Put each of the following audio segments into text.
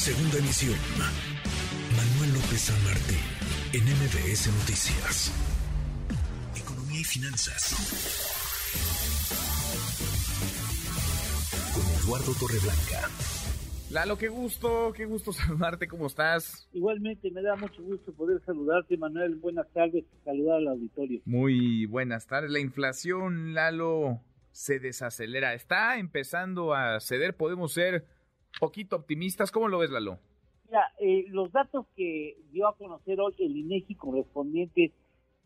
Segunda emisión. Manuel López San Martín, en MBS Noticias. Economía y finanzas. Con Eduardo Torreblanca. Lalo, qué gusto, qué gusto saludarte, ¿cómo estás? Igualmente, me da mucho gusto poder saludarte, Manuel. Buenas tardes, saludar al auditorio. Muy buenas tardes. La inflación, Lalo, se desacelera. Está empezando a ceder, podemos ser poquito optimistas. ¿Cómo lo ves, Lalo? Mira, eh, los datos que dio a conocer hoy el INEGI correspondientes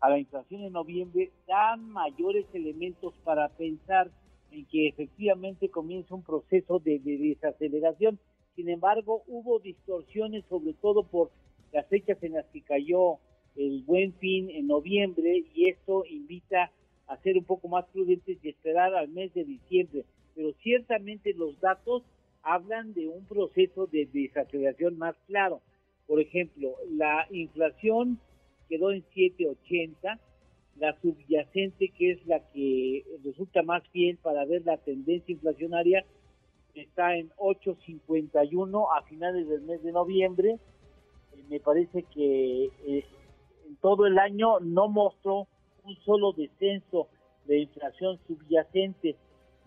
a la inflación en noviembre dan mayores elementos para pensar en que efectivamente comienza un proceso de, desaceleración. Sin embargo, hubo distorsiones, sobre todo por las fechas en las que cayó el buen fin en noviembre, y esto invita a ser un poco más prudentes y esperar al mes de diciembre. Pero ciertamente los datos hablan de un proceso de desaceleración más claro. Por ejemplo, la inflación quedó en 780, la subyacente, que es la que resulta más fiel para ver la tendencia inflacionaria, está en 8.51 a finales del mes de noviembre. Eh, me parece que eh, en todo el año no mostró un solo descenso de inflación subyacente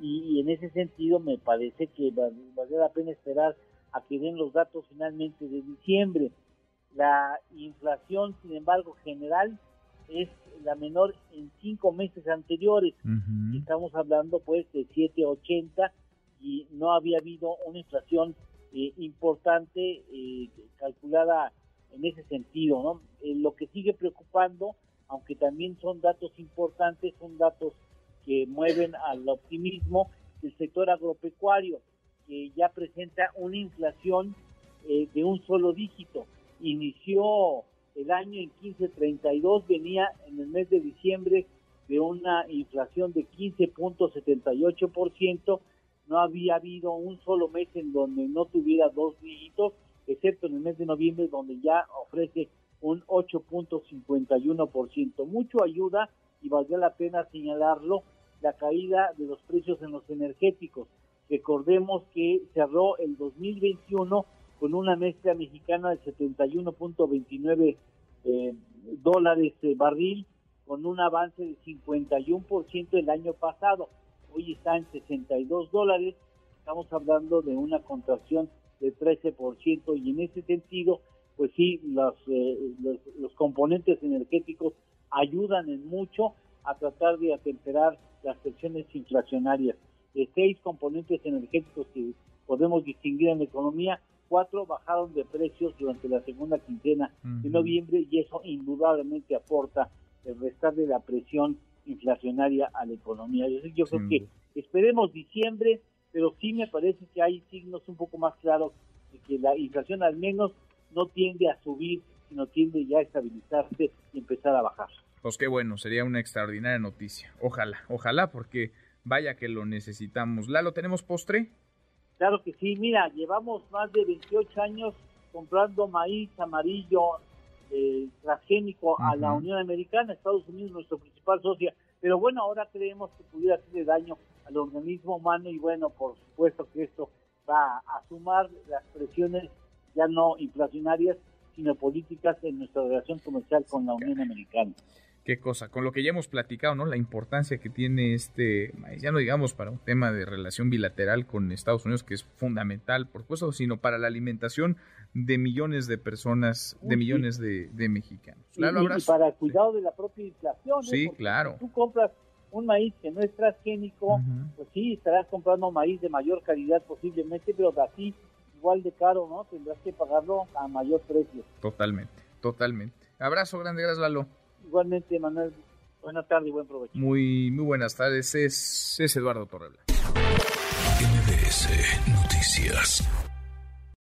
y, en ese sentido me parece que vale la pena esperar a que den los datos finalmente de diciembre. La inflación, sin embargo, general es la menor en cinco meses anteriores. Estamos hablando pues de 7.80 y no había habido una inflación eh, importante eh, calculada en ese sentido. ¿no? Eh, lo que sigue preocupando, aunque también son datos importantes, son datos que mueven al optimismo del sector agropecuario, que ya presenta una inflación eh, de un solo dígito. Inició el año en 15.32, venía en el mes de diciembre de una inflación de 15.78%, no había habido un solo mes en donde no tuviera dos dígitos, excepto en el mes de noviembre donde ya ofrece un 8.51%. Mucho ayuda y valdría la pena señalarlo la caída de los precios en los energéticos. Recordemos que cerró el 2021 con una mezcla mexicana de 71.29 eh, dólares de barril, con un avance de 51% el año pasado. Hoy está en 62 dólares, estamos hablando de una contracción de 13% y en ese sentido, pues sí, los, eh, los, los componentes energéticos ayudan en mucho a tratar de atemperar las presiones inflacionarias. De seis componentes energéticos que podemos distinguir en la economía, cuatro bajaron de precios durante la segunda quincena de noviembre y eso indudablemente aporta el restar de la presión inflacionaria a la economía. Yo, yo creo que esperemos diciembre, pero sí me parece que hay signos un poco más claros de que la inflación al menos no tiende a subir, sino tiende ya a estabilizarse y empezar a bajar. Pues qué bueno, sería una extraordinaria noticia. Ojalá, ojalá, porque vaya que lo necesitamos. ¿Lalo, tenemos postre? Claro que sí, mira, llevamos más de 28 años comprando maíz amarillo eh, transgénico a la Unión Americana, Estados Unidos, nuestro principal socio. Pero bueno, ahora creemos que pudiera hacerle daño al organismo humano y bueno, por supuesto que esto va a sumar las presiones ya no inflacionarias, sino políticas en nuestra relación comercial con la Unión Americana qué cosa, con lo que ya hemos platicado, ¿no? La importancia que tiene este, ya no digamos para un tema de relación bilateral con Estados Unidos, que es fundamental, por supuesto, sino para la alimentación de millones de personas, de millones de, mexicanos. y, para el cuidado de la propia inflación. ¿eh? Sí, claro. Si tú compras un maíz que no es transgénico, pues sí, estarás comprando maíz de mayor calidad posiblemente, pero así igual de caro, ¿no? Tendrás que pagarlo a mayor precio. Totalmente, totalmente. Abrazo grande, gracias Lalo. Igualmente, Manuel, buenas tardes y buen provecho. Muy, muy buenas tardes, es, es Eduardo Torrebla. MBS Noticias.